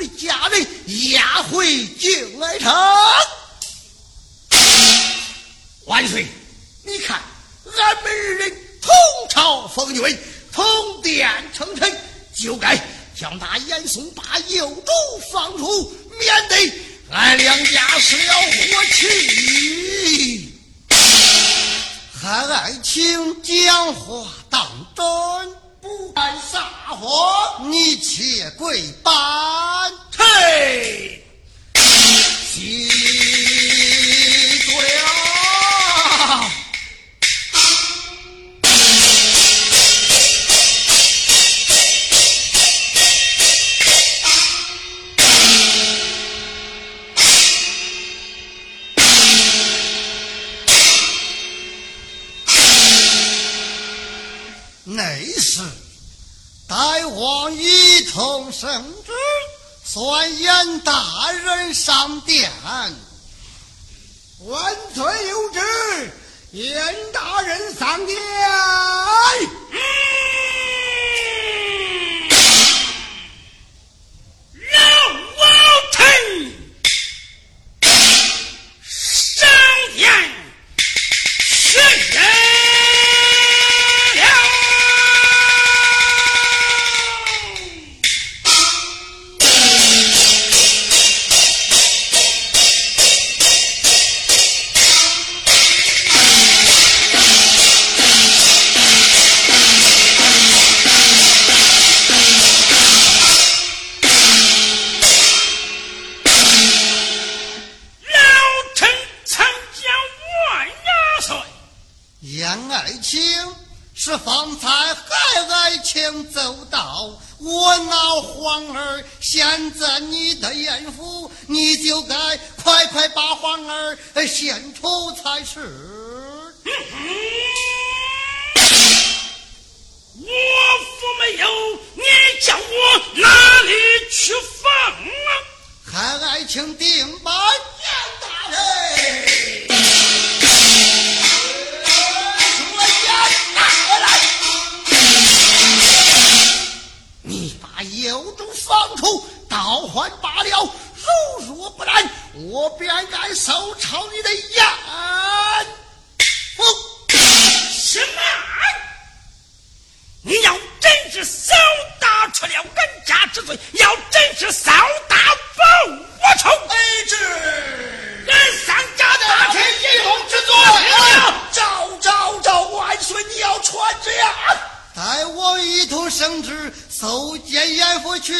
的家人押回靖爱城。万岁，你看，俺们二人同朝奉君，同殿称臣，就该将那严嵩把幼主放出，免得俺两家失了和气。俺爱卿讲话当真。不敢撒谎，你且跪板，嘿，严大人上殿。你就该快快把皇儿献出才是。之罪，要真是扫大报我仇，俺三家的大臣一同之罪。赵赵赵！万岁，你要传旨呀！待我一同升职。搜检严府去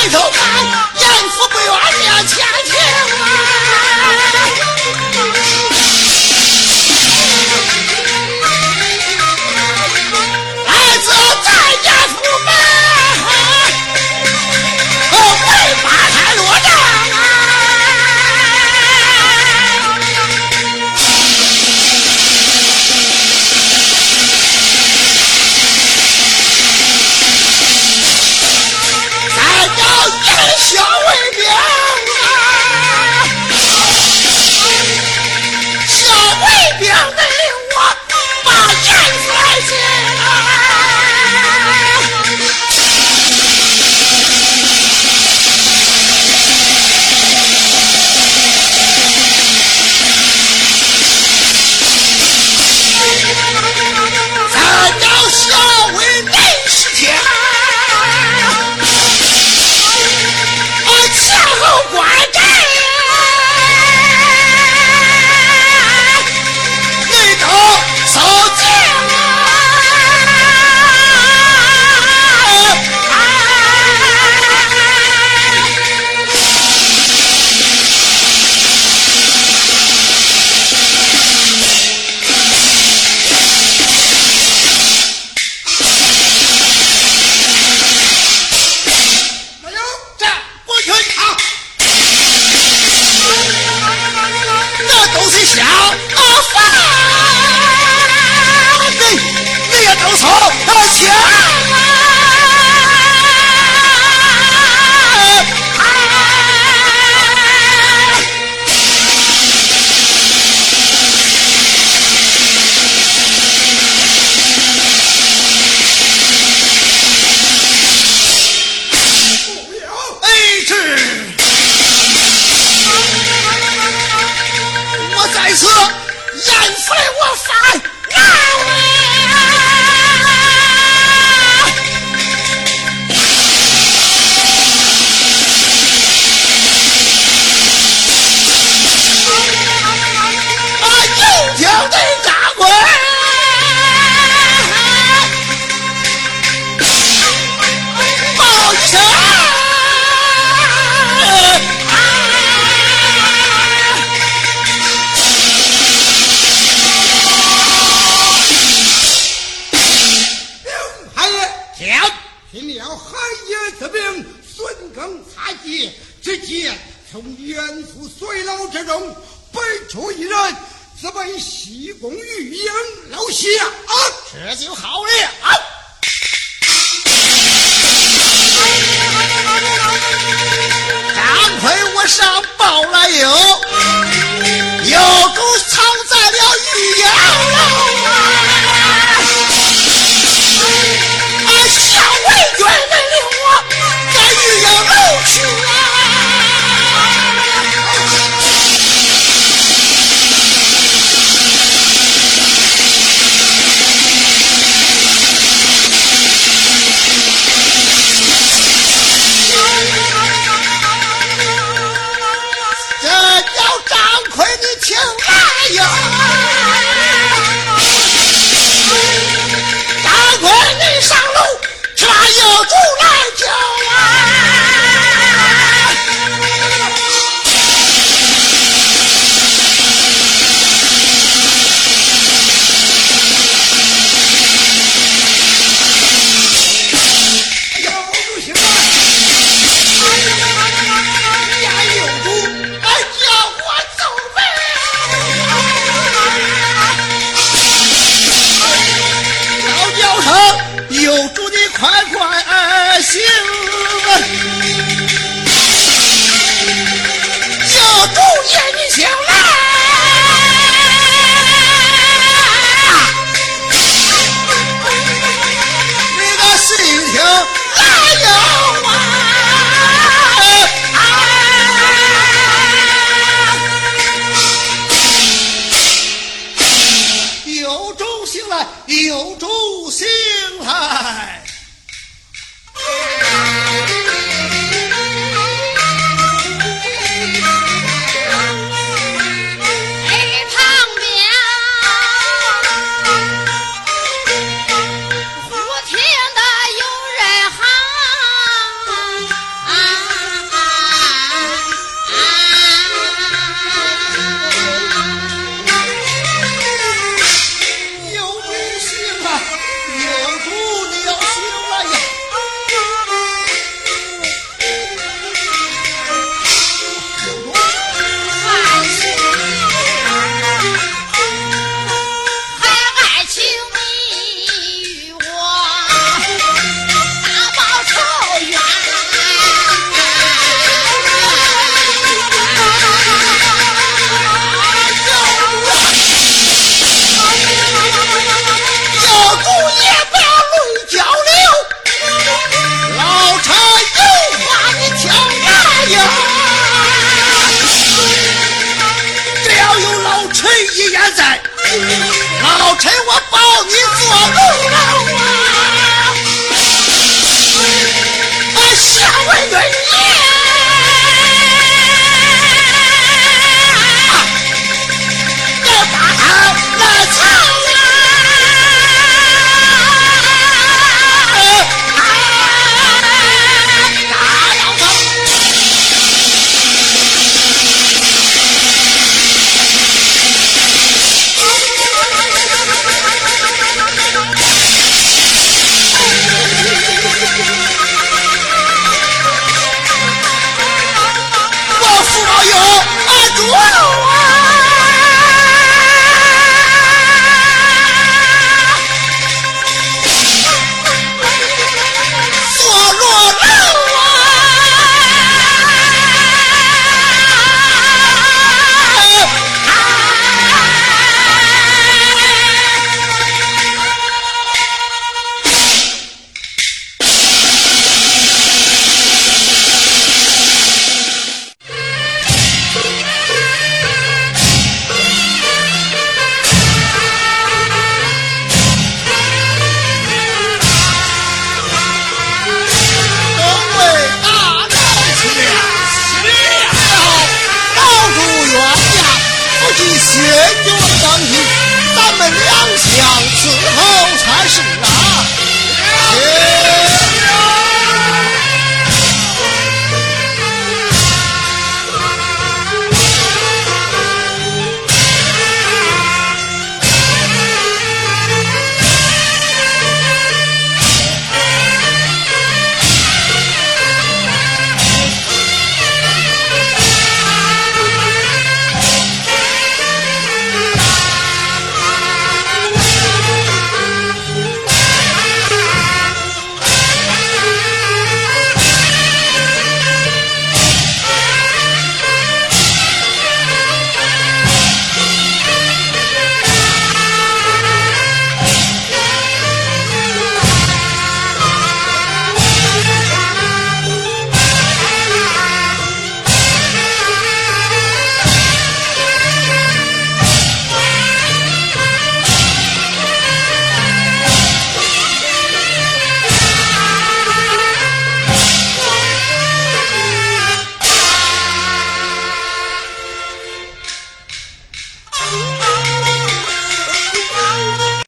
抬头看。寒烟似兵损根残疾只见从远处水老之中奔出一人直奔西宫御营楼下这就好了张奎我上报了有有狗藏在了御妖楼两